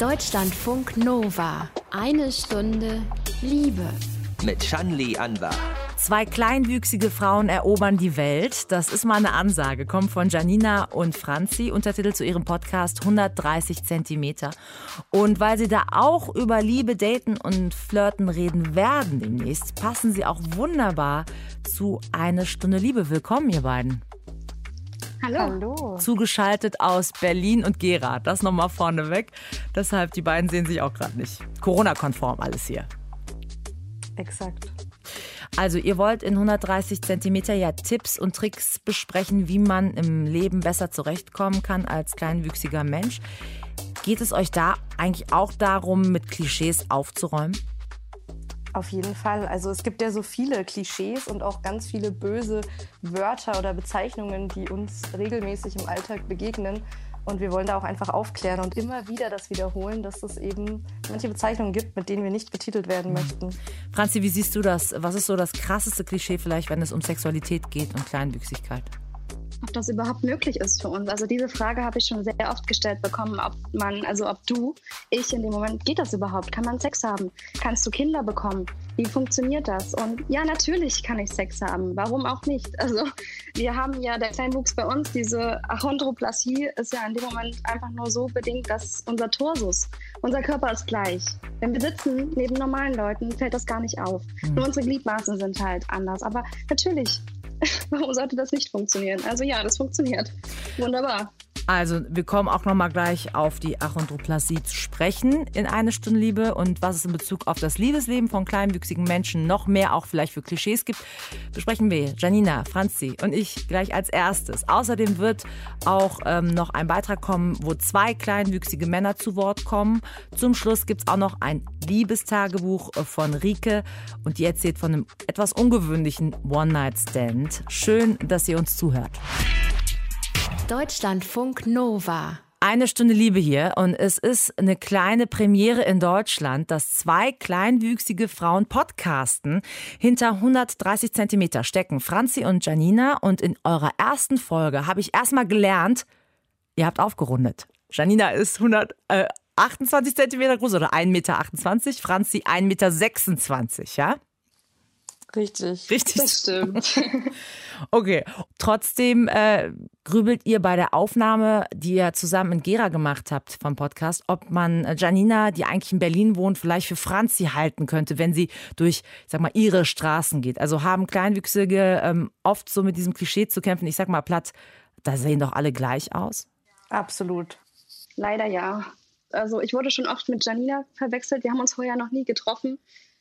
Deutschlandfunk Nova. Eine Stunde Liebe. Mit Shanli Anwar. Zwei kleinwüchsige Frauen erobern die Welt. Das ist mal eine Ansage. Kommt von Janina und Franzi. Untertitel zu ihrem Podcast 130 Zentimeter. Und weil sie da auch über Liebe, Daten und Flirten reden werden demnächst, passen sie auch wunderbar zu Eine Stunde Liebe. Willkommen, ihr beiden. Hallo. Hallo. Zugeschaltet aus Berlin und Gera. Das nochmal vorneweg. Deshalb, die beiden sehen sich auch gerade nicht. Corona-konform alles hier. Exakt. Also ihr wollt in 130 Zentimeter ja Tipps und Tricks besprechen, wie man im Leben besser zurechtkommen kann als kleinwüchsiger Mensch. Geht es euch da eigentlich auch darum, mit Klischees aufzuräumen? Auf jeden Fall. Also es gibt ja so viele Klischees und auch ganz viele böse Wörter oder Bezeichnungen, die uns regelmäßig im Alltag begegnen. Und wir wollen da auch einfach aufklären und immer wieder das wiederholen, dass es eben manche Bezeichnungen gibt, mit denen wir nicht betitelt werden möchten. Franzi, wie siehst du das? Was ist so das krasseste Klischee vielleicht, wenn es um Sexualität geht und Kleinwüchsigkeit? Ob das überhaupt möglich ist für uns. Also diese Frage habe ich schon sehr oft gestellt bekommen, ob man, also ob du, ich in dem Moment, geht das überhaupt? Kann man Sex haben? Kannst du Kinder bekommen? Wie funktioniert das? Und ja, natürlich kann ich Sex haben. Warum auch nicht? Also wir haben ja, der Kleinwuchs bei uns, diese Achondroplasie ist ja in dem Moment einfach nur so bedingt, dass unser Torsus, unser Körper ist gleich. Wenn wir sitzen neben normalen Leuten, fällt das gar nicht auf. Mhm. Nur unsere Gliedmaßen sind halt anders. Aber natürlich Warum sollte das nicht funktionieren? Also ja, das funktioniert. Wunderbar. Also, wir kommen auch noch mal gleich auf die Achondroplasie zu sprechen in eine Stunde Liebe und was es in Bezug auf das Liebesleben von kleinwüchsigen Menschen noch mehr auch vielleicht für Klischees gibt, besprechen wir Janina, Franzi und ich gleich als erstes. Außerdem wird auch ähm, noch ein Beitrag kommen, wo zwei kleinwüchsige Männer zu Wort kommen. Zum Schluss gibt es auch noch ein Liebestagebuch von Rike und die erzählt von einem etwas ungewöhnlichen One-Night-Stand. Schön, dass ihr uns zuhört. Deutschlandfunk Nova. Eine Stunde Liebe hier und es ist eine kleine Premiere in Deutschland, dass zwei kleinwüchsige Frauen podcasten. Hinter 130 Zentimeter stecken Franzi und Janina und in eurer ersten Folge habe ich erstmal gelernt, ihr habt aufgerundet. Janina ist 128 Zentimeter groß oder 1,28 Meter, Franzi 1,26 Meter, ja? Richtig. Richtig. Das stimmt. Okay. Trotzdem äh, grübelt ihr bei der Aufnahme, die ihr zusammen in Gera gemacht habt vom Podcast, ob man äh, Janina, die eigentlich in Berlin wohnt, vielleicht für Franzi halten könnte, wenn sie durch, ich sag mal, ihre Straßen geht. Also haben Kleinwüchsige ähm, oft so mit diesem Klischee zu kämpfen. Ich sag mal platt, da sehen doch alle gleich aus. Absolut. Leider ja. Also ich wurde schon oft mit Janina verwechselt. Wir haben uns vorher noch nie getroffen.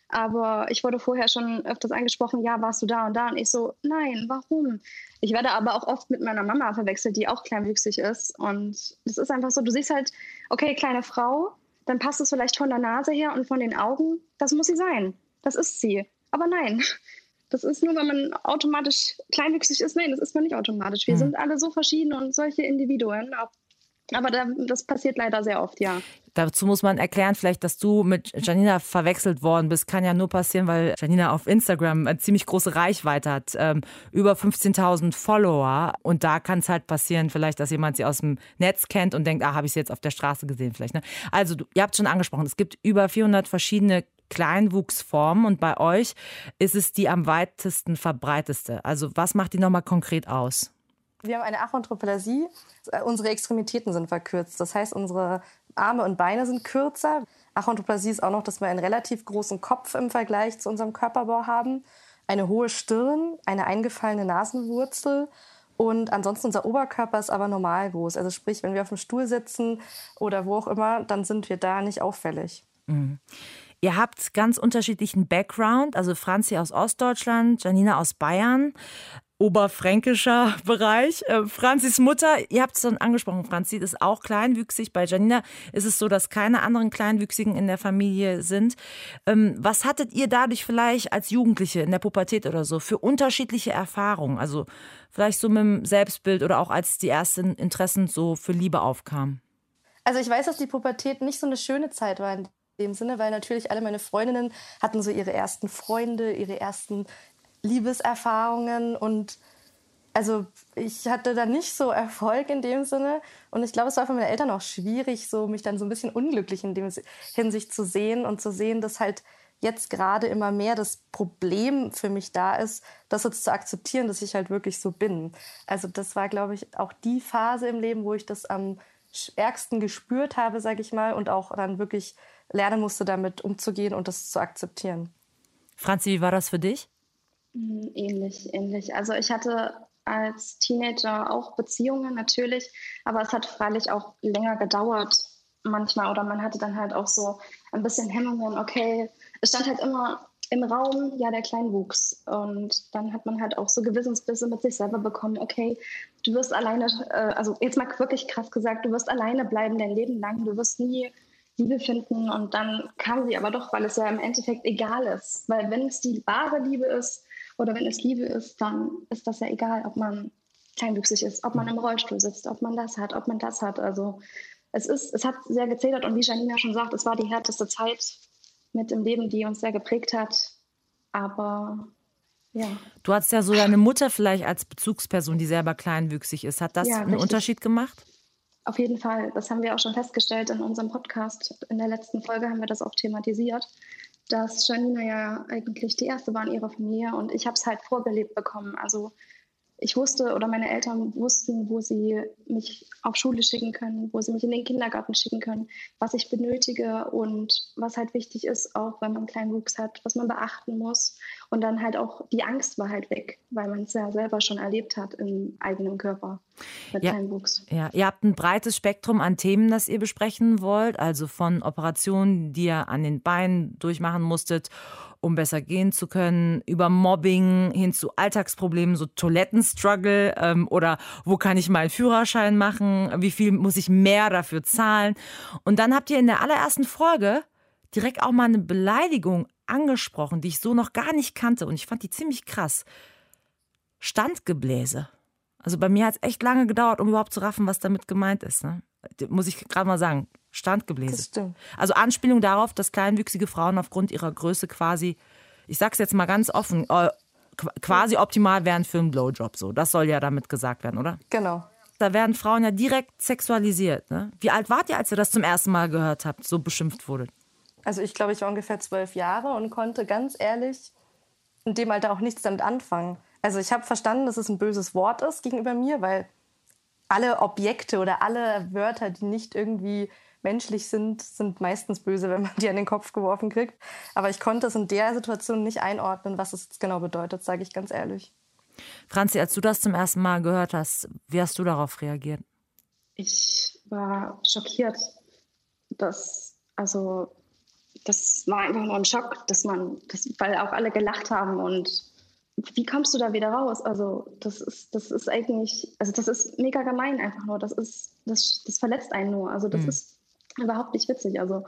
Aber ich wurde vorher schon öfters angesprochen, ja, warst du da und da? Und ich so, nein, warum? Ich werde aber auch oft mit meiner Mama verwechselt, die auch kleinwüchsig ist. Und es ist einfach so, du siehst halt, okay, kleine Frau, dann passt es vielleicht von der Nase her und von den Augen. Das muss sie sein. Das ist sie. Aber nein, das ist nur, wenn man automatisch kleinwüchsig ist. Nein, das ist man nicht automatisch. Wir mhm. sind alle so verschieden und solche Individuen, auch aber da, das passiert leider sehr oft, ja. Dazu muss man erklären, vielleicht, dass du mit Janina verwechselt worden bist. Kann ja nur passieren, weil Janina auf Instagram eine ziemlich große Reichweite hat. Ähm, über 15.000 Follower. Und da kann es halt passieren, vielleicht, dass jemand sie aus dem Netz kennt und denkt, ah, habe ich sie jetzt auf der Straße gesehen vielleicht. Ne? Also, du, ihr habt schon angesprochen, es gibt über 400 verschiedene Kleinwuchsformen und bei euch ist es die am weitesten verbreiteste. Also, was macht die nochmal konkret aus? Wir haben eine Achondroplasie. Unsere Extremitäten sind verkürzt. Das heißt, unsere Arme und Beine sind kürzer. Achondroplasie ist auch noch, dass wir einen relativ großen Kopf im Vergleich zu unserem Körperbau haben, eine hohe Stirn, eine eingefallene Nasenwurzel und ansonsten unser Oberkörper ist aber normal groß. Also sprich, wenn wir auf dem Stuhl sitzen oder wo auch immer, dann sind wir da nicht auffällig. Mhm. Ihr habt ganz unterschiedlichen Background, also Franzi aus Ostdeutschland, Janina aus Bayern oberfränkischer Bereich. Äh, Franzis Mutter, ihr habt es schon angesprochen, Franzi ist auch kleinwüchsig. Bei Janina ist es so, dass keine anderen Kleinwüchsigen in der Familie sind. Ähm, was hattet ihr dadurch vielleicht als Jugendliche in der Pubertät oder so für unterschiedliche Erfahrungen? Also vielleicht so mit dem Selbstbild oder auch als die ersten Interessen so für Liebe aufkamen? Also ich weiß, dass die Pubertät nicht so eine schöne Zeit war in dem Sinne, weil natürlich alle meine Freundinnen hatten so ihre ersten Freunde, ihre ersten Liebeserfahrungen und also ich hatte da nicht so Erfolg in dem Sinne. Und ich glaube, es war für meine Eltern auch schwierig, so mich dann so ein bisschen unglücklich in dem Hinsicht zu sehen und zu sehen, dass halt jetzt gerade immer mehr das Problem für mich da ist, das jetzt zu akzeptieren, dass ich halt wirklich so bin. Also das war, glaube ich, auch die Phase im Leben, wo ich das am stärksten gespürt habe, sage ich mal, und auch dann wirklich lernen musste, damit umzugehen und das zu akzeptieren. Franzi, wie war das für dich? Hm, ähnlich, ähnlich. Also ich hatte als Teenager auch Beziehungen natürlich, aber es hat freilich auch länger gedauert manchmal oder man hatte dann halt auch so ein bisschen Hemmungen, okay, es stand halt immer im Raum, ja, der Kleinwuchs. Und dann hat man halt auch so Gewissensbisse mit sich selber bekommen, okay, du wirst alleine, äh, also jetzt mal wirklich krass gesagt, du wirst alleine bleiben dein Leben lang, du wirst nie Liebe finden. Und dann kam sie aber doch, weil es ja im Endeffekt egal ist. Weil wenn es die wahre Liebe ist oder wenn es Liebe ist, dann ist das ja egal, ob man kleinwüchsig ist, ob man im Rollstuhl sitzt, ob man das hat, ob man das hat. Also es ist, es hat sehr gezählt und wie Janina schon sagt, es war die härteste Zeit mit im Leben, die uns sehr geprägt hat. Aber ja. Du hattest ja so deine Mutter vielleicht als Bezugsperson, die selber kleinwüchsig ist. Hat das ja, einen richtig. Unterschied gemacht? Auf jeden Fall. Das haben wir auch schon festgestellt in unserem Podcast. In der letzten Folge haben wir das auch thematisiert, dass Janina ja eigentlich die erste war in ihrer Familie und ich habe es halt vorgelebt bekommen. Also ich wusste oder meine Eltern wussten, wo sie mich auf Schule schicken können, wo sie mich in den Kindergarten schicken können, was ich benötige und was halt wichtig ist, auch wenn man einen kleinen Wuchs hat, was man beachten muss. Und dann halt auch die Angst war halt weg, weil man es ja selber schon erlebt hat im eigenen Körper mit ja, kleinen Wuchs. Ja, ihr habt ein breites Spektrum an Themen, das ihr besprechen wollt, also von Operationen, die ihr an den Beinen durchmachen musstet um besser gehen zu können, über Mobbing hin zu Alltagsproblemen, so Toilettenstruggle ähm, oder wo kann ich meinen Führerschein machen, wie viel muss ich mehr dafür zahlen. Und dann habt ihr in der allerersten Folge direkt auch mal eine Beleidigung angesprochen, die ich so noch gar nicht kannte und ich fand die ziemlich krass. Standgebläse. Also bei mir hat es echt lange gedauert, um überhaupt zu raffen, was damit gemeint ist. Ne? Muss ich gerade mal sagen. Standgebläse. Das stimmt. Also Anspielung darauf, dass kleinwüchsige Frauen aufgrund ihrer Größe quasi, ich sag's jetzt mal ganz offen, äh, quasi optimal wären für einen Blowjob. So, das soll ja damit gesagt werden, oder? Genau. Da werden Frauen ja direkt sexualisiert. Ne? Wie alt wart ihr, als ihr das zum ersten Mal gehört habt, so beschimpft wurde? Also ich glaube, ich war ungefähr zwölf Jahre und konnte ganz ehrlich in dem Alter auch nichts damit anfangen. Also ich habe verstanden, dass es ein böses Wort ist gegenüber mir, weil alle Objekte oder alle Wörter, die nicht irgendwie menschlich sind, sind meistens böse, wenn man die an den Kopf geworfen kriegt. Aber ich konnte es in der Situation nicht einordnen, was es jetzt genau bedeutet, sage ich ganz ehrlich. Franzi, als du das zum ersten Mal gehört hast, wie hast du darauf reagiert? Ich war schockiert. Das, also, das war einfach nur ein Schock, dass man, das, weil auch alle gelacht haben und wie kommst du da wieder raus? Also, das ist, das ist eigentlich, also das ist mega gemein einfach nur. Das ist, das, das verletzt einen nur. Also, das mhm. ist überhaupt nicht witzig. Also,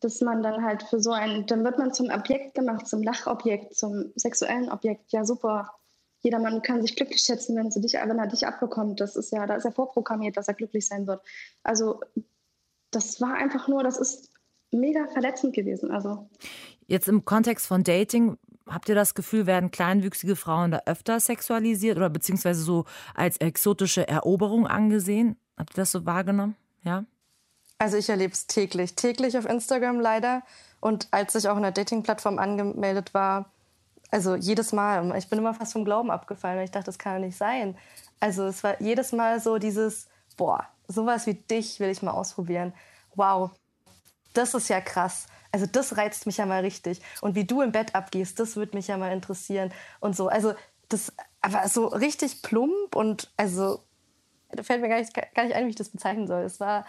dass man dann halt für so ein, dann wird man zum Objekt gemacht, zum Lachobjekt, zum sexuellen Objekt. Ja, super. Jedermann kann sich glücklich schätzen, wenn, sie dich, wenn er dich abbekommt. Das ist ja, da ist er vorprogrammiert, dass er glücklich sein wird. Also, das war einfach nur, das ist mega verletzend gewesen. Also. Jetzt im Kontext von Dating, habt ihr das Gefühl, werden kleinwüchsige Frauen da öfter sexualisiert oder beziehungsweise so als exotische Eroberung angesehen? Habt ihr das so wahrgenommen? Ja? Also ich erlebe es täglich, täglich auf Instagram leider. Und als ich auch in der Dating-Plattform angemeldet war, also jedes Mal, ich bin immer fast vom Glauben abgefallen, weil ich dachte, das kann ja nicht sein. Also es war jedes Mal so dieses, boah, sowas wie dich will ich mal ausprobieren. Wow, das ist ja krass. Also das reizt mich ja mal richtig. Und wie du im Bett abgehst, das würde mich ja mal interessieren und so. Also das aber so richtig plump und also da fällt mir gar nicht, gar nicht ein, wie ich das bezeichnen soll. Es war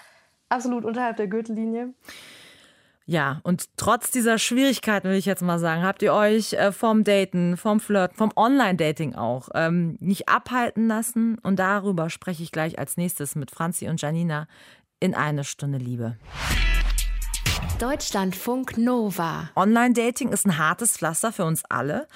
absolut unterhalb der Gürtellinie. Ja, und trotz dieser Schwierigkeiten, will ich jetzt mal sagen, habt ihr euch äh, vom Daten, vom Flirten, vom Online-Dating auch ähm, nicht abhalten lassen. Und darüber spreche ich gleich als nächstes mit Franzi und Janina in eine Stunde Liebe. Deutschlandfunk Nova. Online-Dating ist ein hartes Pflaster für uns alle.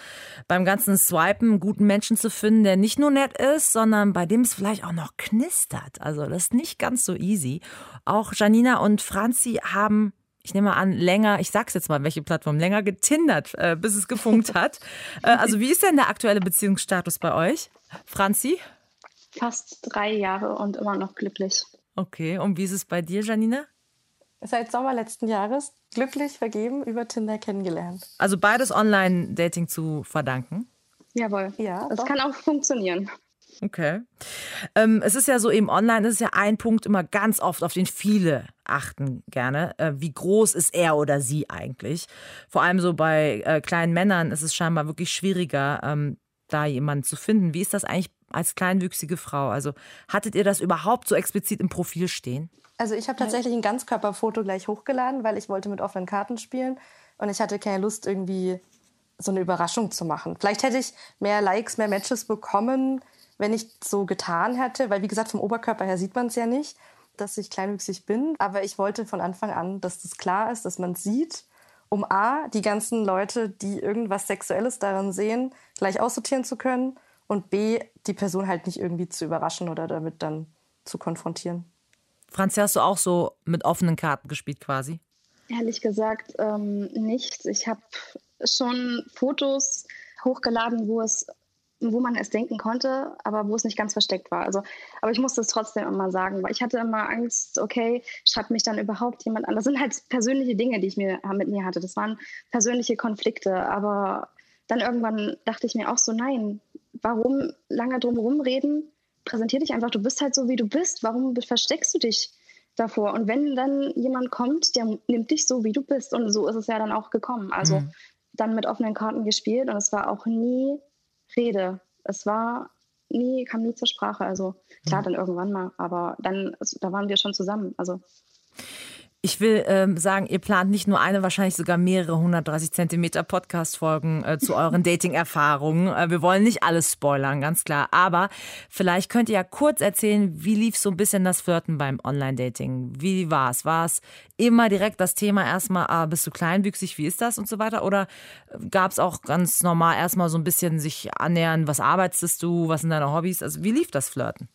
Beim ganzen Swipen einen guten Menschen zu finden, der nicht nur nett ist, sondern bei dem es vielleicht auch noch knistert. Also das ist nicht ganz so easy. Auch Janina und Franzi haben ich nehme an, länger, ich sag's jetzt mal, welche Plattform, länger getindert, äh, bis es gefunkt hat. äh, also wie ist denn der aktuelle Beziehungsstatus bei euch? Franzi? Fast drei Jahre und immer noch glücklich. Okay, und wie ist es bei dir, Janina? Seit Sommer letzten Jahres glücklich vergeben über Tinder kennengelernt. Also beides Online-Dating zu verdanken? Jawohl. Ja. Das doch. kann auch funktionieren. Okay. Ähm, es ist ja so, eben online ist ja ein Punkt immer ganz oft, auf den viele achten gerne. Äh, wie groß ist er oder sie eigentlich? Vor allem so bei äh, kleinen Männern ist es scheinbar wirklich schwieriger, ähm, da jemanden zu finden. Wie ist das eigentlich als kleinwüchsige Frau? Also hattet ihr das überhaupt so explizit im Profil stehen? Also ich habe tatsächlich ein Ganzkörperfoto gleich hochgeladen, weil ich wollte mit offenen Karten spielen und ich hatte keine Lust irgendwie so eine Überraschung zu machen. Vielleicht hätte ich mehr Likes, mehr Matches bekommen, wenn ich so getan hätte, weil wie gesagt, vom Oberkörper her sieht man es ja nicht, dass ich kleinwüchsig bin. Aber ich wollte von Anfang an, dass das klar ist, dass man sieht, um A, die ganzen Leute, die irgendwas Sexuelles darin sehen, gleich aussortieren zu können und B, die Person halt nicht irgendwie zu überraschen oder damit dann zu konfrontieren. Franzi, hast du auch so mit offenen Karten gespielt quasi? Ehrlich gesagt ähm, nicht. Ich habe schon Fotos hochgeladen, wo es wo man es denken konnte, aber wo es nicht ganz versteckt war. Also, aber ich musste es trotzdem immer sagen, weil ich hatte immer Angst, okay, schreibt mich dann überhaupt jemand an. Das sind halt persönliche Dinge, die ich mir mit mir hatte. Das waren persönliche Konflikte, aber dann irgendwann dachte ich mir auch so, nein, warum lange drum rumreden? Präsentier dich einfach, du bist halt so, wie du bist. Warum versteckst du dich davor? Und wenn dann jemand kommt, der nimmt dich so, wie du bist. Und so ist es ja dann auch gekommen. Also mhm. dann mit offenen Karten gespielt und es war auch nie Rede. Es war nie, kam nie zur Sprache. Also klar, mhm. dann irgendwann mal, aber dann, also, da waren wir schon zusammen. Also ich will ähm, sagen, ihr plant nicht nur eine, wahrscheinlich sogar mehrere 130 Zentimeter Podcast-Folgen äh, zu euren Dating-Erfahrungen. Äh, wir wollen nicht alles spoilern, ganz klar. Aber vielleicht könnt ihr ja kurz erzählen, wie lief so ein bisschen das Flirten beim Online-Dating? Wie war es? War es immer direkt das Thema erstmal, ah, bist du kleinwüchsig, wie ist das und so weiter? Oder gab es auch ganz normal erstmal so ein bisschen sich annähern, was arbeitest du, was sind deine Hobbys? Also wie lief das Flirten?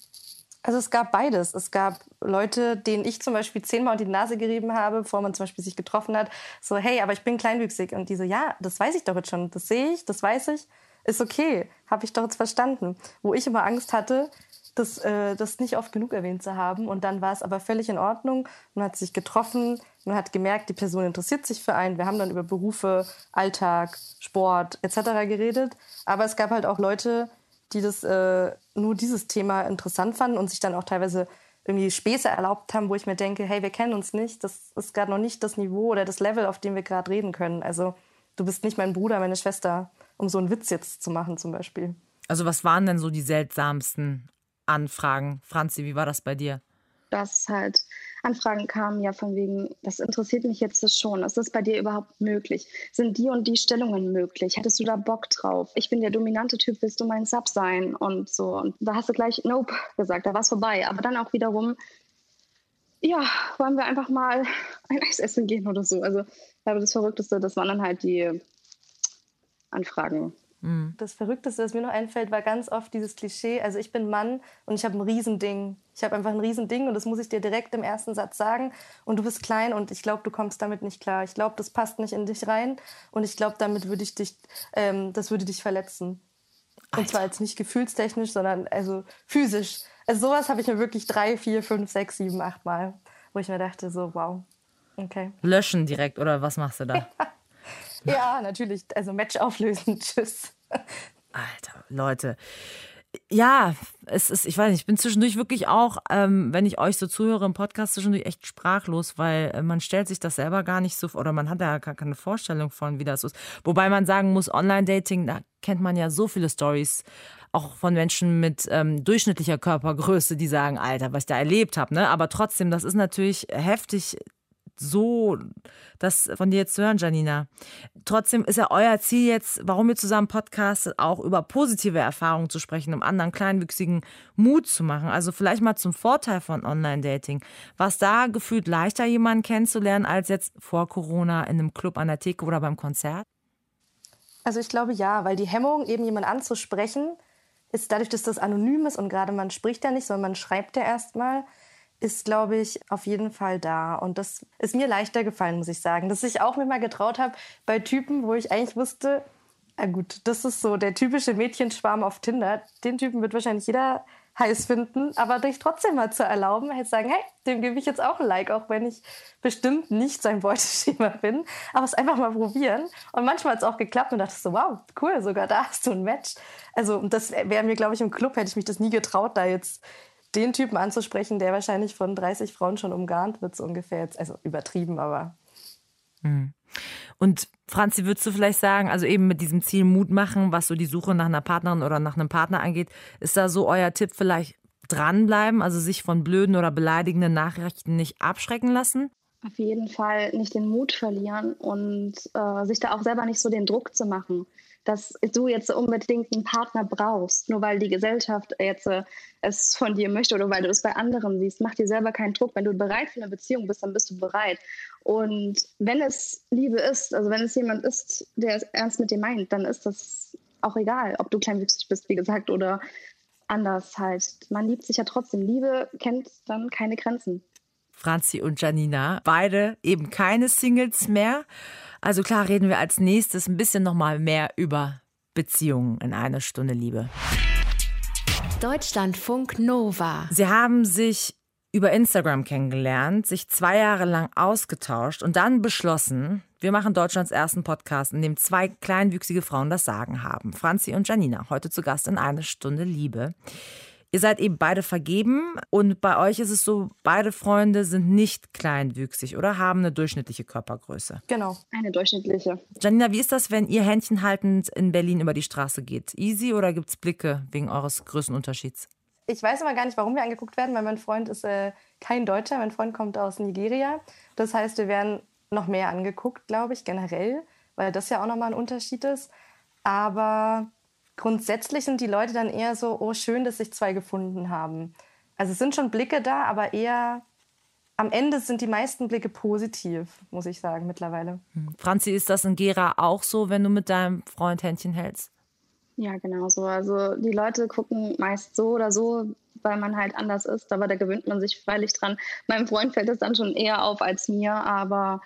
Also es gab beides. Es gab Leute, denen ich zum Beispiel zehnmal unter die Nase gerieben habe, bevor man zum Beispiel sich getroffen hat. So, hey, aber ich bin kleinwüchsig. Und die so, ja, das weiß ich doch jetzt schon. Das sehe ich, das weiß ich. Ist okay. Habe ich doch jetzt verstanden. Wo ich immer Angst hatte, das, äh, das nicht oft genug erwähnt zu haben. Und dann war es aber völlig in Ordnung. Man hat sich getroffen, man hat gemerkt, die Person interessiert sich für einen. Wir haben dann über Berufe, Alltag, Sport etc. geredet. Aber es gab halt auch Leute, die das äh, nur dieses Thema interessant fanden und sich dann auch teilweise irgendwie Späße erlaubt haben, wo ich mir denke, hey, wir kennen uns nicht, das ist gerade noch nicht das Niveau oder das Level, auf dem wir gerade reden können. Also du bist nicht mein Bruder, meine Schwester, um so einen Witz jetzt zu machen zum Beispiel. Also was waren denn so die seltsamsten Anfragen? Franzi, wie war das bei dir? Das halt Anfragen kamen ja von wegen, das interessiert mich jetzt schon. Ist das bei dir überhaupt möglich? Sind die und die Stellungen möglich? Hättest du da Bock drauf? Ich bin der dominante Typ, willst du mein Sub sein? Und so. Und da hast du gleich Nope gesagt, da war es vorbei. Aber dann auch wiederum, ja, wollen wir einfach mal ein Eis essen gehen oder so. Also, aber das Verrückteste, das waren dann halt die Anfragen. Mhm. Das Verrückteste, was mir noch einfällt, war ganz oft dieses Klischee. Also ich bin Mann und ich habe ein Riesending. Ich habe einfach ein Riesending und das muss ich dir direkt im ersten Satz sagen. Und du bist klein und ich glaube, du kommst damit nicht klar. Ich glaube, das passt nicht in dich rein und ich glaube, damit würde ich dich, ähm, das würde dich verletzen. Alter. Und zwar jetzt nicht gefühlstechnisch, sondern also physisch. Also sowas habe ich mir wirklich drei, vier, fünf, sechs, sieben, acht Mal, wo ich mir dachte so, wow, okay. Löschen direkt oder was machst du da? ja, natürlich. Also Match auflösen. Tschüss. Alter, Leute. Ja, es ist, ich weiß nicht, ich bin zwischendurch wirklich auch, ähm, wenn ich euch so zuhöre im Podcast, zwischendurch echt sprachlos, weil äh, man stellt sich das selber gar nicht so, oder man hat ja gar keine Vorstellung von, wie das ist. Wobei man sagen muss, Online-Dating, da kennt man ja so viele Stories, auch von Menschen mit ähm, durchschnittlicher Körpergröße, die sagen, Alter, was ich da erlebt habe, ne? Aber trotzdem, das ist natürlich heftig, so das von dir jetzt zu hören, Janina. Trotzdem ist ja euer Ziel jetzt, warum ihr zusammen podcastet, auch über positive Erfahrungen zu sprechen, um anderen Kleinwüchsigen Mut zu machen. Also vielleicht mal zum Vorteil von Online-Dating. Was da gefühlt leichter, jemanden kennenzulernen, als jetzt vor Corona in einem Club an der Theke oder beim Konzert? Also ich glaube ja, weil die Hemmung, eben jemanden anzusprechen, ist dadurch, dass das anonym ist und gerade man spricht ja nicht, sondern man schreibt ja erstmal, ist, glaube ich, auf jeden Fall da. Und das ist mir leichter gefallen, muss ich sagen. Dass ich auch mir mal getraut habe, bei Typen, wo ich eigentlich wusste, na gut, das ist so der typische Mädchenschwarm auf Tinder. Den Typen wird wahrscheinlich jeder heiß finden, aber dich trotzdem mal zu erlauben, halt sagen, hey, dem gebe ich jetzt auch ein Like, auch wenn ich bestimmt nicht sein Beuteschema bin, aber es einfach mal probieren. Und manchmal hat es auch geklappt und dachte so, wow, cool, sogar da hast du ein Match. Also das wäre mir, glaube ich, im Club hätte ich mich das nie getraut, da jetzt den Typen anzusprechen, der wahrscheinlich von 30 Frauen schon umgarnt wird, so ungefähr jetzt. Also übertrieben, aber. Mhm. Und Franzi, würdest du vielleicht sagen, also eben mit diesem Ziel Mut machen, was so die Suche nach einer Partnerin oder nach einem Partner angeht, ist da so euer Tipp vielleicht dranbleiben, also sich von blöden oder beleidigenden Nachrichten nicht abschrecken lassen? Auf jeden Fall nicht den Mut verlieren und äh, sich da auch selber nicht so den Druck zu machen dass du jetzt unbedingt einen Partner brauchst, nur weil die Gesellschaft jetzt äh, es von dir möchte oder weil du es bei anderen siehst. Mach dir selber keinen Druck. Wenn du bereit für eine Beziehung bist, dann bist du bereit. Und wenn es Liebe ist, also wenn es jemand ist, der es ernst mit dir meint, dann ist das auch egal, ob du kleinwüchsig bist, wie gesagt, oder anders halt. Man liebt sich ja trotzdem. Liebe kennt dann keine Grenzen. Franzi und Janina, beide eben keine Singles mehr. Also klar reden wir als nächstes ein bisschen noch mal mehr über Beziehungen in einer Stunde Liebe. Deutschlandfunk Nova. Sie haben sich über Instagram kennengelernt, sich zwei Jahre lang ausgetauscht und dann beschlossen, wir machen Deutschlands ersten Podcast, in dem zwei kleinwüchsige Frauen das Sagen haben. Franzi und Janina, heute zu Gast in eine Stunde Liebe. Ihr seid eben beide vergeben und bei euch ist es so, beide Freunde sind nicht kleinwüchsig oder haben eine durchschnittliche Körpergröße. Genau. Eine durchschnittliche. Janina, wie ist das, wenn ihr Händchen haltend in Berlin über die Straße geht? Easy oder gibt es Blicke wegen eures Größenunterschieds? Ich weiß aber gar nicht, warum wir angeguckt werden, weil mein Freund ist äh, kein Deutscher. Mein Freund kommt aus Nigeria. Das heißt, wir werden noch mehr angeguckt, glaube ich, generell, weil das ja auch nochmal ein Unterschied ist. Aber grundsätzlich sind die Leute dann eher so, oh, schön, dass sich zwei gefunden haben. Also es sind schon Blicke da, aber eher am Ende sind die meisten Blicke positiv, muss ich sagen, mittlerweile. Hm. Franzi, ist das in Gera auch so, wenn du mit deinem Freund Händchen hältst? Ja, genau so. Also die Leute gucken meist so oder so, weil man halt anders ist, aber da gewöhnt man sich freilich dran. Meinem Freund fällt es dann schon eher auf als mir, aber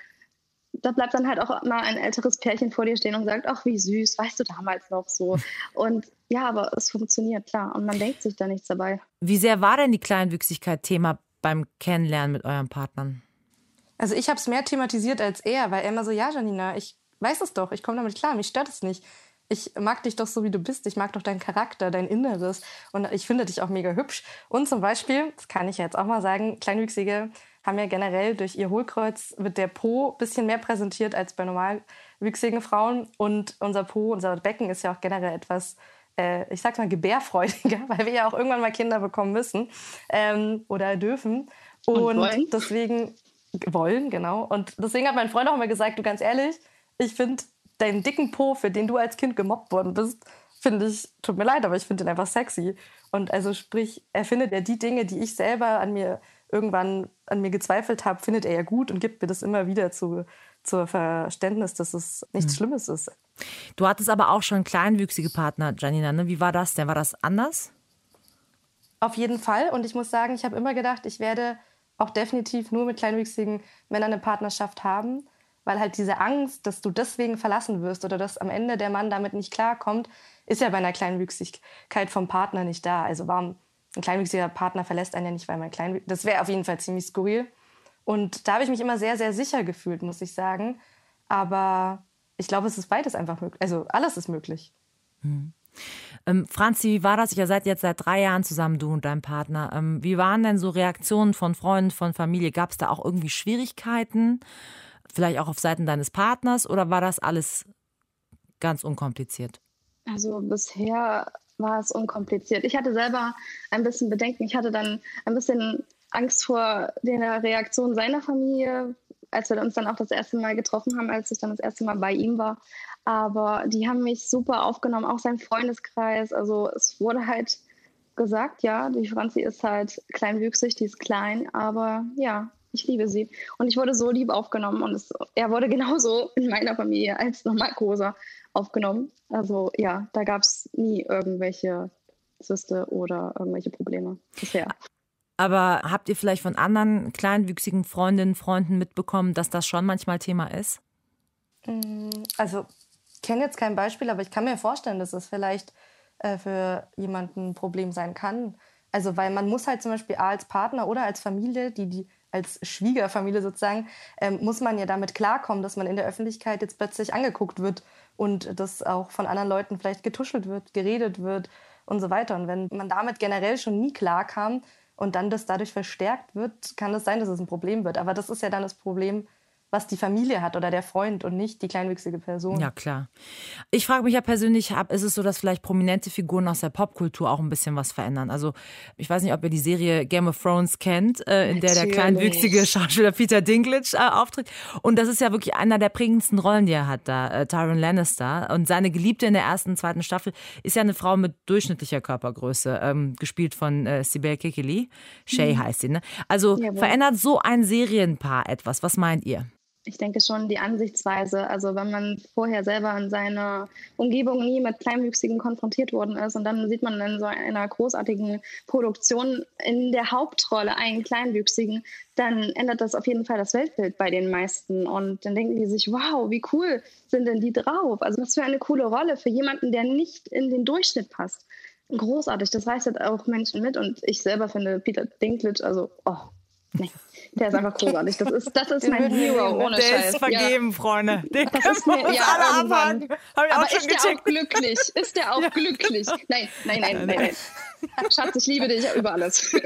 da bleibt dann halt auch immer ein älteres Pärchen vor dir stehen und sagt, ach, wie süß, weißt du damals noch so. Und ja, aber es funktioniert, klar. Und man denkt sich da nichts dabei. Wie sehr war denn die Kleinwüchsigkeit Thema beim Kennenlernen mit euren Partnern? Also ich habe es mehr thematisiert als er, weil er immer so, ja, Janina, ich weiß es doch, ich komme damit klar, mich stört es nicht. Ich mag dich doch so, wie du bist. Ich mag doch deinen Charakter, dein Inneres. Und ich finde dich auch mega hübsch. Und zum Beispiel, das kann ich jetzt auch mal sagen, Kleinwüchsige haben ja generell durch ihr Hohlkreuz wird der Po ein bisschen mehr präsentiert als bei normalwüchsigen Frauen. Und unser Po, unser Becken ist ja auch generell etwas, äh, ich sag's mal, gebärfreudiger, weil wir ja auch irgendwann mal Kinder bekommen müssen ähm, oder dürfen. Und, Und deswegen wollen, genau. Und deswegen hat mein Freund auch immer gesagt, du ganz ehrlich, ich finde deinen dicken Po, für den du als Kind gemobbt worden bist, finde ich, tut mir leid, aber ich finde den einfach sexy. Und also sprich, er findet ja die Dinge, die ich selber an mir irgendwann an mir gezweifelt habe, findet er ja gut und gibt mir das immer wieder zu, zur Verständnis, dass es nichts mhm. Schlimmes ist. Du hattest aber auch schon kleinwüchsige Partner, Janina. Ne? Wie war das denn? War das anders? Auf jeden Fall. Und ich muss sagen, ich habe immer gedacht, ich werde auch definitiv nur mit kleinwüchsigen Männern eine Partnerschaft haben, weil halt diese Angst, dass du deswegen verlassen wirst oder dass am Ende der Mann damit nicht klarkommt, ist ja bei einer Kleinwüchsigkeit vom Partner nicht da. Also warum ein kleinwüchsiger Partner verlässt einen ja nicht, weil man klein Das wäre auf jeden Fall ziemlich skurril. Und da habe ich mich immer sehr, sehr sicher gefühlt, muss ich sagen. Aber ich glaube, es ist beides einfach möglich. Also alles ist möglich. Hm. Ähm, Franzi, wie war das? Ihr seid jetzt seit drei Jahren zusammen, du und dein Partner. Ähm, wie waren denn so Reaktionen von Freunden, von Familie? Gab es da auch irgendwie Schwierigkeiten? Vielleicht auch auf Seiten deines Partners? Oder war das alles ganz unkompliziert? Also bisher war es unkompliziert. Ich hatte selber ein bisschen Bedenken. Ich hatte dann ein bisschen Angst vor der Reaktion seiner Familie, als wir uns dann auch das erste Mal getroffen haben, als ich dann das erste Mal bei ihm war. Aber die haben mich super aufgenommen, auch sein Freundeskreis. Also es wurde halt gesagt, ja, die Franzi ist halt kleinwüchsig, die ist klein, aber ja, ich liebe sie. Und ich wurde so lieb aufgenommen und es, er wurde genauso in meiner Familie als nochmal großer aufgenommen. Also ja, da gab es nie irgendwelche Zyste oder irgendwelche Probleme bisher. Aber habt ihr vielleicht von anderen kleinwüchsigen Freundinnen, Freunden mitbekommen, dass das schon manchmal Thema ist? Also, ich kenne jetzt kein Beispiel, aber ich kann mir vorstellen, dass es vielleicht äh, für jemanden ein Problem sein kann. Also, weil man muss halt zum Beispiel als Partner oder als Familie, die, die als Schwiegerfamilie sozusagen, ähm, muss man ja damit klarkommen, dass man in der Öffentlichkeit jetzt plötzlich angeguckt wird und dass auch von anderen Leuten vielleicht getuschelt wird, geredet wird und so weiter. Und wenn man damit generell schon nie klarkam und dann das dadurch verstärkt wird, kann es das sein, dass es ein Problem wird. Aber das ist ja dann das Problem, was die Familie hat oder der Freund und nicht die kleinwüchsige Person. Ja, klar. Ich frage mich ja persönlich, ist es so, dass vielleicht prominente Figuren aus der Popkultur auch ein bisschen was verändern? Also, ich weiß nicht, ob ihr die Serie Game of Thrones kennt, äh, in der der kleinwüchsige Schauspieler Peter Dinklage äh, auftritt. Und das ist ja wirklich einer der prägendsten Rollen, die er hat da, äh, Tyron Lannister. Und seine Geliebte in der ersten, zweiten Staffel ist ja eine Frau mit durchschnittlicher Körpergröße, ähm, gespielt von äh, Sibel Kekili. Shay mhm. heißt sie, ne? Also, Jawohl. verändert so ein Serienpaar etwas? Was meint ihr? Ich denke schon die Ansichtsweise. Also wenn man vorher selber in seiner Umgebung nie mit Kleinwüchsigen konfrontiert worden ist und dann sieht man in so einer großartigen Produktion in der Hauptrolle einen Kleinwüchsigen, dann ändert das auf jeden Fall das Weltbild bei den meisten. Und dann denken die sich, wow, wie cool sind denn die drauf? Also was für eine coole Rolle für jemanden, der nicht in den Durchschnitt passt. Großartig, das reißt halt auch Menschen mit. Und ich selber finde Peter Dinklage, also, oh, nee. Der ist einfach großartig. Das ist, das ist mein Hero, ohne Der Scheiß. ist vergeben, ja. Freunde. Den das ist mir, ja, alle abhaken. Aber ist der auch glücklich? Ist der auch ja. glücklich? Nein, nein, nein, nein, nein. Schatz, ich liebe dich über alles.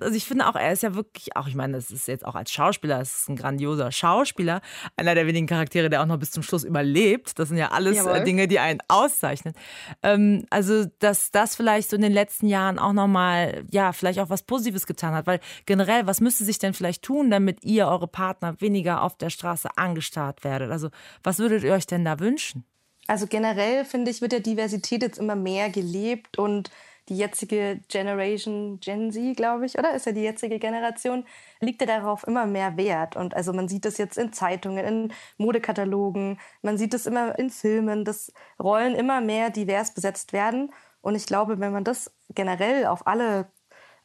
Also ich finde auch, er ist ja wirklich auch, ich meine, das ist jetzt auch als Schauspieler, es ist ein grandioser Schauspieler, einer der wenigen Charaktere, der auch noch bis zum Schluss überlebt. Das sind ja alles äh, Jawohl. Dinge, die einen auszeichnen. Ähm, also, dass das vielleicht so in den letzten Jahren auch nochmal, ja, vielleicht auch was Positives getan hat, weil generell, was müsste sich denn vielleicht tun, damit ihr, eure Partner, weniger auf der Straße angestarrt werdet? Also, was würdet ihr euch denn da wünschen? Also generell finde ich, wird der Diversität jetzt immer mehr gelebt und die jetzige Generation, Gen Z, glaube ich, oder? Ist ja die jetzige Generation, liegt ja darauf immer mehr Wert. Und also man sieht das jetzt in Zeitungen, in Modekatalogen, man sieht es immer in Filmen, dass Rollen immer mehr divers besetzt werden. Und ich glaube, wenn man das generell auf alle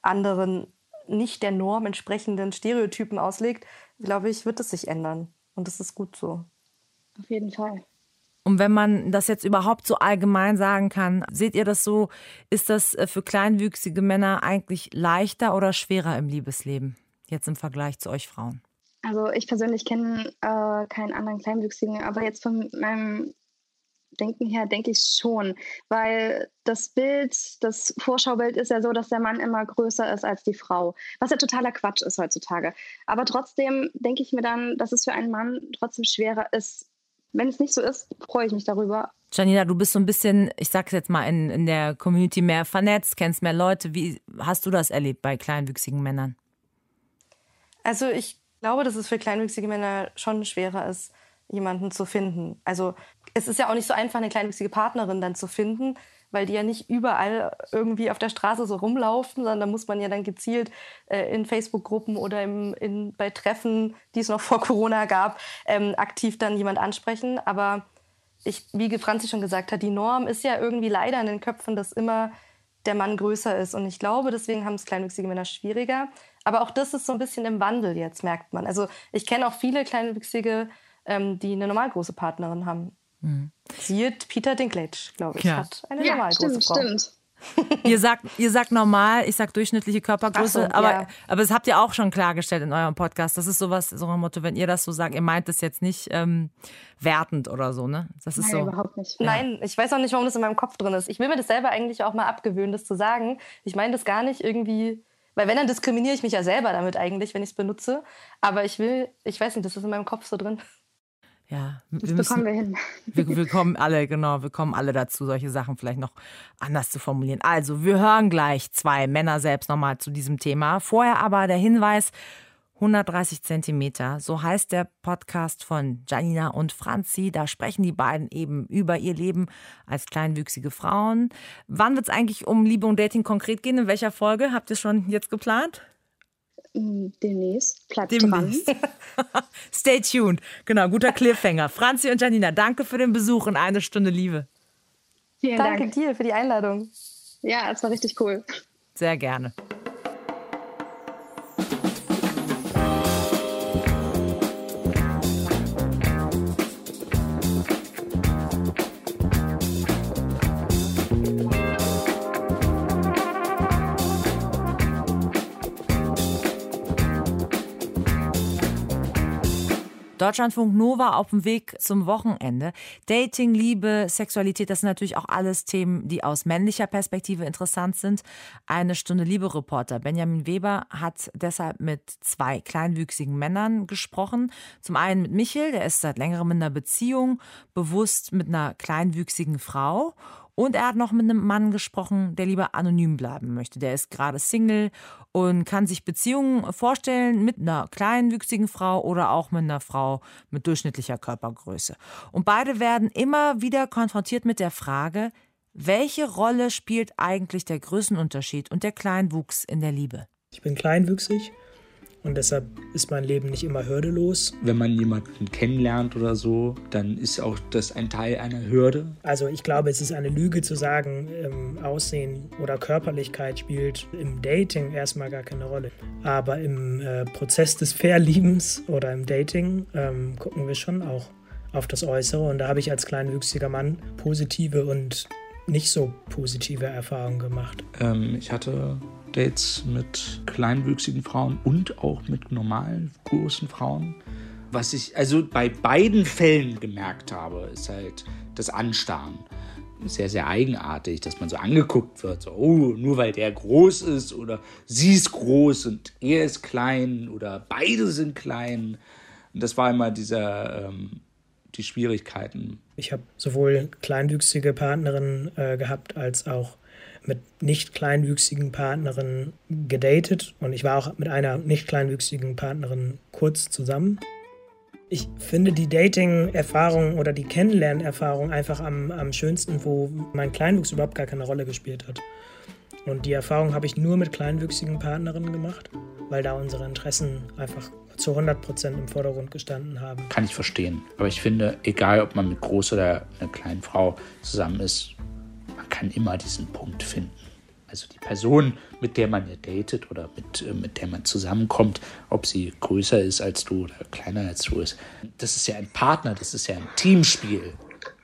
anderen nicht der Norm entsprechenden Stereotypen auslegt, glaube ich, wird es sich ändern. Und das ist gut so. Auf jeden Fall. Und wenn man das jetzt überhaupt so allgemein sagen kann, seht ihr das so, ist das äh, für kleinwüchsige Männer eigentlich leichter oder schwerer im Liebesleben, jetzt im Vergleich zu euch Frauen? Also ich persönlich kenne äh, keinen anderen Kleinwüchsigen, aber jetzt von meinem Denken her denke ich schon, weil das Bild, das Vorschaubild ist ja so, dass der Mann immer größer ist als die Frau, was ja totaler Quatsch ist heutzutage. Aber trotzdem denke ich mir dann, dass es für einen Mann trotzdem schwerer ist, wenn es nicht so ist, freue ich mich darüber. Janina, du bist so ein bisschen, ich sag's jetzt mal, in, in der Community mehr vernetzt, kennst mehr Leute. Wie hast du das erlebt bei kleinwüchsigen Männern? Also ich glaube, dass es für kleinwüchsige Männer schon schwerer ist, jemanden zu finden. Also es ist ja auch nicht so einfach, eine kleinwüchsige Partnerin dann zu finden, weil die ja nicht überall irgendwie auf der Straße so rumlaufen, sondern da muss man ja dann gezielt äh, in Facebook-Gruppen oder im, in, bei Treffen, die es noch vor Corona gab, ähm, aktiv dann jemand ansprechen. Aber ich, wie Franzi schon gesagt hat, die Norm ist ja irgendwie leider in den Köpfen, dass immer der Mann größer ist. Und ich glaube, deswegen haben es kleinwüchsige Männer schwieriger. Aber auch das ist so ein bisschen im Wandel jetzt, merkt man. Also ich kenne auch viele kleinwüchsige, ähm, die eine normal große Partnerin haben. Mhm. Siehe Peter Dinklage, glaube ich, ja. hat eine ja, normal stimmt, große Frau. Stimmt. ihr sagt, ihr sagt normal, ich sag durchschnittliche Körpergröße, so, aber, ja. aber das habt ihr auch schon klargestellt in eurem Podcast. Das ist sowas, so ein Motto, wenn ihr das so sagt, ihr meint das jetzt nicht ähm, wertend oder so, ne? Das ist Nein, so. überhaupt nicht. Ja. Nein, ich weiß auch nicht, warum das in meinem Kopf drin ist. Ich will mir das selber eigentlich auch mal abgewöhnen, das zu sagen. Ich meine das gar nicht irgendwie, weil wenn, dann diskriminiere ich mich ja selber damit eigentlich, wenn ich es benutze. Aber ich will, ich weiß nicht, das ist in meinem Kopf so drin. Ja, das bekommen wir hin. Wir, wir, kommen alle, genau, wir kommen alle dazu, solche Sachen vielleicht noch anders zu formulieren. Also, wir hören gleich zwei Männer selbst nochmal zu diesem Thema. Vorher aber der Hinweis, 130 Zentimeter, so heißt der Podcast von Janina und Franzi. Da sprechen die beiden eben über ihr Leben als kleinwüchsige Frauen. Wann wird es eigentlich um Liebe und Dating konkret gehen? In welcher Folge? Habt ihr schon jetzt geplant? Mm, demnächst. Bleibt Demnächst. dran. Stay tuned. Genau, guter Cliffhanger. Franzi und Janina, danke für den Besuch und eine Stunde Liebe. Vielen Danke Dank. dir für die Einladung. Ja, es war richtig cool. Sehr gerne. Deutschlandfunk Nova auf dem Weg zum Wochenende. Dating, Liebe, Sexualität, das sind natürlich auch alles Themen, die aus männlicher Perspektive interessant sind. Eine Stunde Liebe-Reporter Benjamin Weber hat deshalb mit zwei kleinwüchsigen Männern gesprochen. Zum einen mit Michel, der ist seit längerem in einer Beziehung, bewusst mit einer kleinwüchsigen Frau. Und er hat noch mit einem Mann gesprochen, der lieber anonym bleiben möchte. Der ist gerade Single und kann sich Beziehungen vorstellen mit einer kleinwüchsigen Frau oder auch mit einer Frau mit durchschnittlicher Körpergröße. Und beide werden immer wieder konfrontiert mit der Frage, welche Rolle spielt eigentlich der Größenunterschied und der Kleinwuchs in der Liebe? Ich bin kleinwüchsig und deshalb ist mein Leben nicht immer hürdelos. Wenn man jemanden kennenlernt oder so, dann ist auch das ein Teil einer Hürde. Also ich glaube, es ist eine Lüge zu sagen, ähm, Aussehen oder Körperlichkeit spielt im Dating erstmal gar keine Rolle. Aber im äh, Prozess des Verliebens oder im Dating ähm, gucken wir schon auch auf das Äußere. Und da habe ich als kleinwüchsiger Mann positive und nicht so positive Erfahrungen gemacht. Ähm, ich hatte Dates mit kleinwüchsigen Frauen und auch mit normal großen Frauen. Was ich also bei beiden Fällen gemerkt habe, ist halt das Anstarren. Sehr, sehr eigenartig, dass man so angeguckt wird. So, oh, nur weil der groß ist oder sie ist groß und er ist klein oder beide sind klein. Und das war immer dieser, ähm, die Schwierigkeiten. Ich habe sowohl kleinwüchsige Partnerinnen äh, gehabt als auch mit nicht kleinwüchsigen Partnerinnen gedatet und ich war auch mit einer nicht kleinwüchsigen Partnerin kurz zusammen. Ich finde die Dating-Erfahrung oder die Kennenlernerfahrung einfach am, am schönsten, wo mein Kleinwuchs überhaupt gar keine Rolle gespielt hat. Und die Erfahrung habe ich nur mit kleinwüchsigen Partnerinnen gemacht, weil da unsere Interessen einfach zu 100 Prozent im Vordergrund gestanden haben. Kann ich verstehen. Aber ich finde, egal ob man mit groß oder einer kleinen Frau zusammen ist, kann immer diesen Punkt finden. Also die Person, mit der man ja datet oder mit, äh, mit der man zusammenkommt, ob sie größer ist als du oder kleiner als du ist, das ist ja ein Partner, das ist ja ein Teamspiel.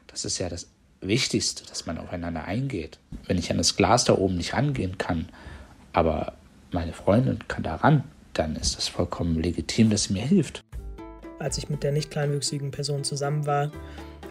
Das ist ja das Wichtigste, dass man aufeinander eingeht. Wenn ich an das Glas da oben nicht rangehen kann, aber meine Freundin kann da ran, dann ist das vollkommen legitim, dass sie mir hilft. Als ich mit der nicht kleinwüchsigen Person zusammen war,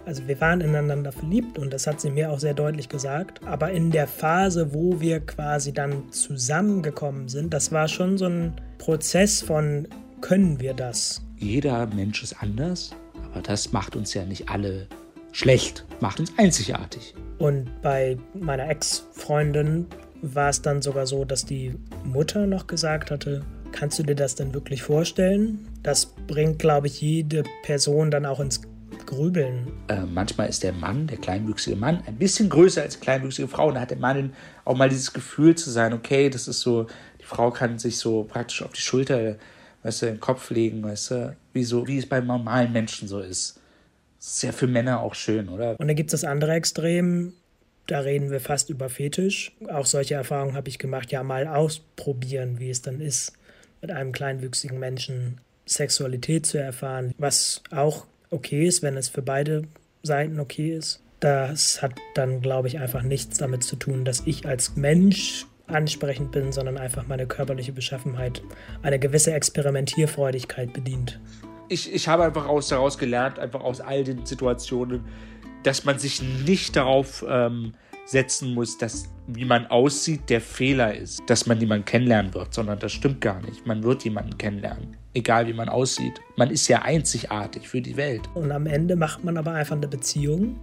also wir waren ineinander verliebt und das hat sie mir auch sehr deutlich gesagt. Aber in der Phase, wo wir quasi dann zusammengekommen sind, das war schon so ein Prozess von, können wir das? Jeder Mensch ist anders, aber das macht uns ja nicht alle schlecht, macht uns einzigartig. Und bei meiner Ex-Freundin war es dann sogar so, dass die Mutter noch gesagt hatte, kannst du dir das denn wirklich vorstellen? Das bringt, glaube ich, jede Person dann auch ins grübeln. Äh, manchmal ist der Mann, der kleinwüchsige Mann, ein bisschen größer als die kleinwüchsige Frau. Und da hat der Mann auch mal dieses Gefühl zu sein, okay, das ist so, die Frau kann sich so praktisch auf die Schulter, weißt du, den Kopf legen, weißt du, wie, so, wie es bei normalen Menschen so ist. Das ist ja für Männer auch schön, oder? Und dann gibt es das andere Extrem, da reden wir fast über Fetisch. Auch solche Erfahrungen habe ich gemacht, ja, mal ausprobieren, wie es dann ist, mit einem kleinwüchsigen Menschen Sexualität zu erfahren, was auch okay ist, wenn es für beide Seiten okay ist. Das hat dann, glaube ich, einfach nichts damit zu tun, dass ich als Mensch ansprechend bin, sondern einfach meine körperliche Beschaffenheit eine gewisse Experimentierfreudigkeit bedient. Ich, ich habe einfach aus, daraus gelernt, einfach aus all den Situationen, dass man sich nicht darauf ähm, setzen muss, dass wie man aussieht der Fehler ist, dass man jemanden kennenlernen wird, sondern das stimmt gar nicht. Man wird jemanden kennenlernen, egal wie man aussieht. Man ist ja einzigartig für die Welt. Und am Ende macht man aber einfach eine Beziehung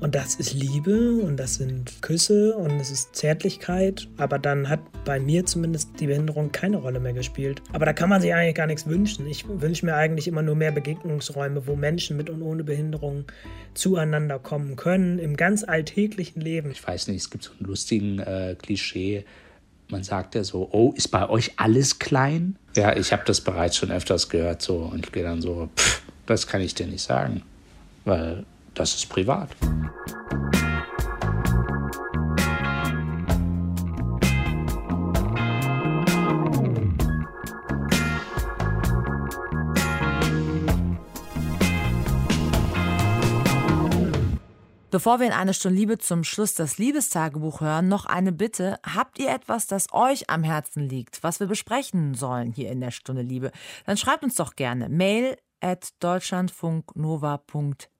und das ist Liebe und das sind Küsse und es ist Zärtlichkeit. Aber dann hat bei mir zumindest die Behinderung keine Rolle mehr gespielt. Aber da kann man sich eigentlich gar nichts wünschen. Ich wünsche mir eigentlich immer nur mehr Begegnungsräume, wo Menschen mit und ohne Behinderung zueinander kommen können im ganz alltäglichen Leben. Ich weiß nicht, es gibt so einen lustigen äh, Klischee. Man sagt ja so, oh, ist bei euch alles klein? Ja, ich habe das bereits schon öfters gehört so und ich gehe dann so, pff, das kann ich dir nicht sagen, weil das ist privat. Bevor wir in eine Stunde Liebe zum Schluss das Liebestagebuch hören, noch eine Bitte. Habt ihr etwas, das euch am Herzen liegt, was wir besprechen sollen hier in der Stunde Liebe? Dann schreibt uns doch gerne Mail at deutschlandfunknova.de.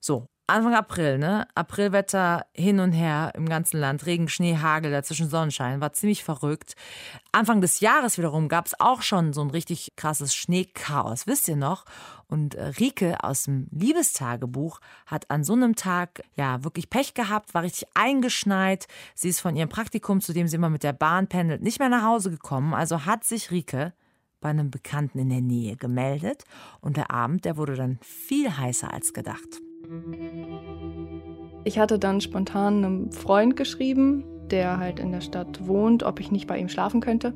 So, Anfang April, ne? Aprilwetter hin und her im ganzen Land. Regen, Schnee, Hagel, dazwischen Sonnenschein. War ziemlich verrückt. Anfang des Jahres wiederum gab es auch schon so ein richtig krasses Schneechaos. Wisst ihr noch? Und äh, Rike aus dem Liebestagebuch hat an so einem Tag ja wirklich Pech gehabt, war richtig eingeschneit. Sie ist von ihrem Praktikum, zu dem sie immer mit der Bahn pendelt, nicht mehr nach Hause gekommen. Also hat sich Rike bei einem Bekannten in der Nähe gemeldet. Und der Abend, der wurde dann viel heißer als gedacht. Ich hatte dann spontan einem Freund geschrieben, der halt in der Stadt wohnt, ob ich nicht bei ihm schlafen könnte.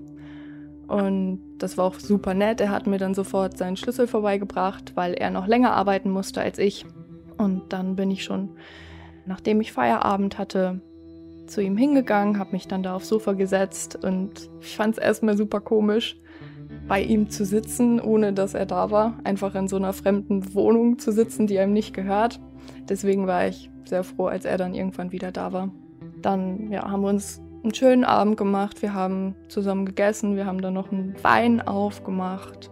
Und das war auch super nett. Er hat mir dann sofort seinen Schlüssel vorbeigebracht, weil er noch länger arbeiten musste als ich. Und dann bin ich schon, nachdem ich Feierabend hatte, zu ihm hingegangen, habe mich dann da aufs Sofa gesetzt und ich fand es erstmal super komisch, bei ihm zu sitzen, ohne dass er da war. Einfach in so einer fremden Wohnung zu sitzen, die einem nicht gehört. Deswegen war ich sehr froh, als er dann irgendwann wieder da war. Dann ja, haben wir uns einen schönen Abend gemacht. Wir haben zusammen gegessen. Wir haben dann noch einen Wein aufgemacht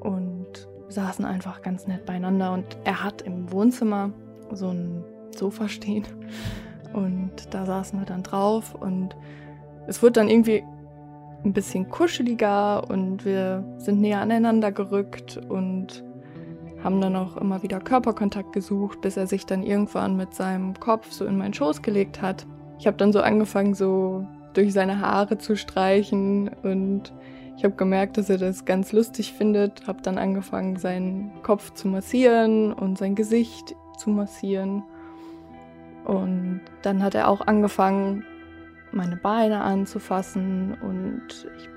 und saßen einfach ganz nett beieinander. Und er hat im Wohnzimmer so ein Sofa stehen. Und da saßen wir dann drauf. Und es wurde dann irgendwie ein bisschen kuscheliger und wir sind näher aneinander gerückt und haben dann auch immer wieder Körperkontakt gesucht, bis er sich dann irgendwann mit seinem Kopf so in meinen Schoß gelegt hat. Ich habe dann so angefangen, so durch seine Haare zu streichen und ich habe gemerkt, dass er das ganz lustig findet, habe dann angefangen, seinen Kopf zu massieren und sein Gesicht zu massieren. Und dann hat er auch angefangen, meine Beine anzufassen und ich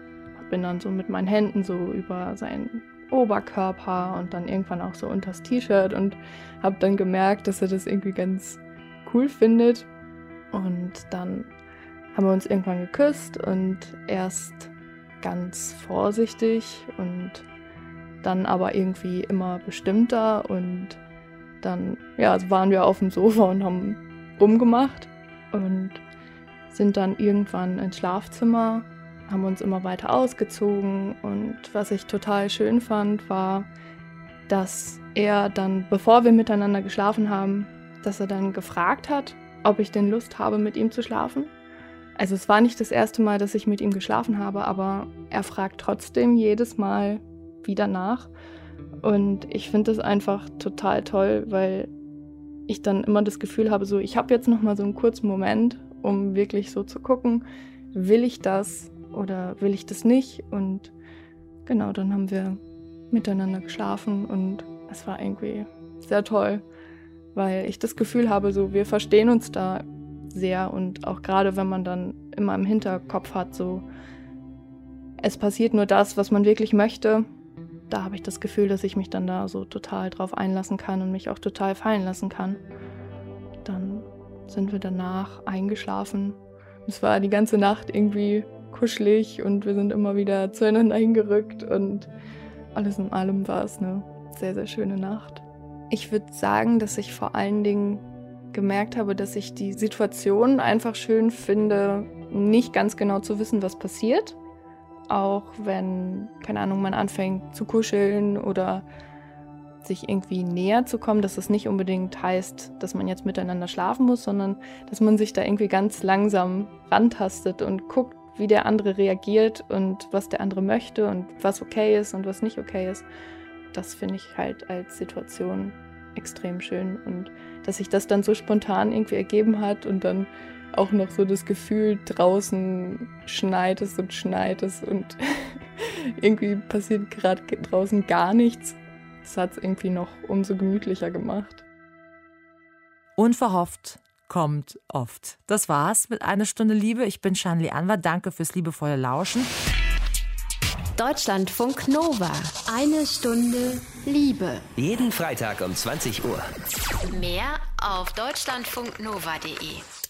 bin dann so mit meinen Händen so über seinen Oberkörper und dann irgendwann auch so unters T-Shirt und habe dann gemerkt, dass er das irgendwie ganz cool findet. Und dann haben wir uns irgendwann geküsst und erst ganz vorsichtig und dann aber irgendwie immer bestimmter und dann ja, also waren wir auf dem Sofa und haben rumgemacht und sind dann irgendwann ins Schlafzimmer, haben uns immer weiter ausgezogen und was ich total schön fand, war, dass er dann, bevor wir miteinander geschlafen haben, dass er dann gefragt hat, ob ich denn Lust habe, mit ihm zu schlafen. Also es war nicht das erste Mal, dass ich mit ihm geschlafen habe, aber er fragt trotzdem jedes Mal wieder nach. Und ich finde das einfach total toll, weil ich dann immer das Gefühl habe, so ich habe jetzt noch mal so einen kurzen Moment, um wirklich so zu gucken, will ich das oder will ich das nicht? Und genau, dann haben wir miteinander geschlafen und es war irgendwie sehr toll, weil ich das Gefühl habe, so wir verstehen uns da sehr und auch gerade wenn man dann immer im Hinterkopf hat, so es passiert nur das, was man wirklich möchte, da habe ich das Gefühl, dass ich mich dann da so total drauf einlassen kann und mich auch total fallen lassen kann. Dann sind wir danach eingeschlafen. Es war die ganze Nacht irgendwie kuschelig und wir sind immer wieder zueinander hingerückt und alles in allem war es eine sehr, sehr schöne Nacht. Ich würde sagen, dass ich vor allen Dingen gemerkt habe, dass ich die Situation einfach schön finde, nicht ganz genau zu wissen, was passiert. Auch wenn, keine Ahnung, man anfängt zu kuscheln oder sich irgendwie näher zu kommen, dass es nicht unbedingt heißt, dass man jetzt miteinander schlafen muss, sondern dass man sich da irgendwie ganz langsam rantastet und guckt, wie der andere reagiert und was der andere möchte und was okay ist und was nicht okay ist. Das finde ich halt als Situation extrem schön und dass sich das dann so spontan irgendwie ergeben hat und dann auch noch so das Gefühl, draußen schneit es und schneit es und irgendwie passiert gerade draußen gar nichts das hat es irgendwie noch umso gemütlicher gemacht. Unverhofft kommt oft. Das war's mit einer Stunde Liebe. Ich bin Shanli Anwar. Danke fürs liebevolle Lauschen. Deutschlandfunk Nova. Eine Stunde Liebe. Jeden Freitag um 20 Uhr. Mehr auf deutschlandfunknova.de.